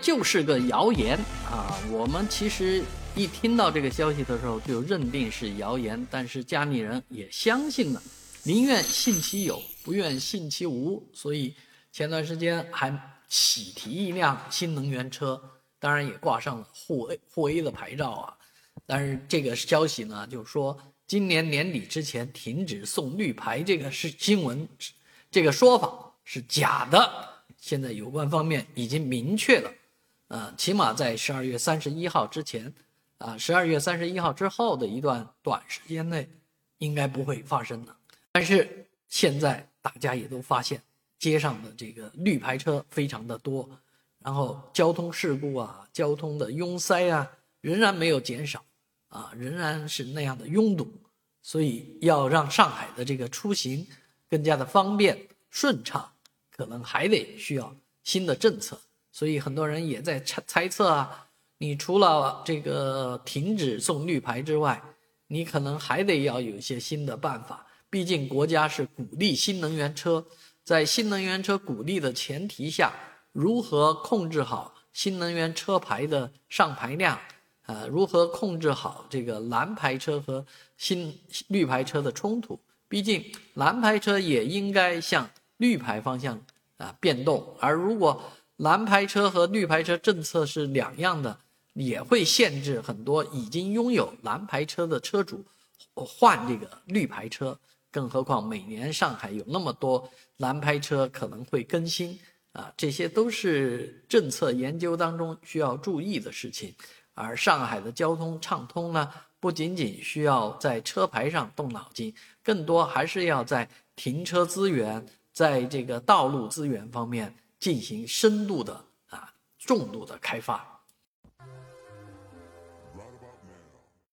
就是个谣言啊！我们其实一听到这个消息的时候，就认定是谣言，但是家里人也相信了，宁愿信其有，不愿信其无。所以前段时间还喜提一辆新能源车，当然也挂上了沪 A 沪 A 的牌照啊。但是这个消息呢，就说今年年底之前停止送绿牌，这个是新闻，这个说法是假的。现在有关方面已经明确了。呃，起码在十二月三十一号之前，啊，十二月三十一号之后的一段短时间内，应该不会发生的。但是现在大家也都发现，街上的这个绿牌车非常的多，然后交通事故啊，交通的拥塞啊，仍然没有减少，啊，仍然是那样的拥堵。所以要让上海的这个出行更加的方便顺畅，可能还得需要新的政策。所以很多人也在猜猜测啊，你除了这个停止送绿牌之外，你可能还得要有一些新的办法。毕竟国家是鼓励新能源车，在新能源车鼓励的前提下，如何控制好新能源车牌的上牌量？呃，如何控制好这个蓝牌车和新绿牌车的冲突？毕竟蓝牌车也应该向绿牌方向啊变动，而如果蓝牌车和绿牌车政策是两样的，也会限制很多已经拥有蓝牌车的车主换这个绿牌车。更何况每年上海有那么多蓝牌车可能会更新啊，这些都是政策研究当中需要注意的事情。而上海的交通畅通呢，不仅仅需要在车牌上动脑筋，更多还是要在停车资源、在这个道路资源方面。进行深度的啊重度的开发。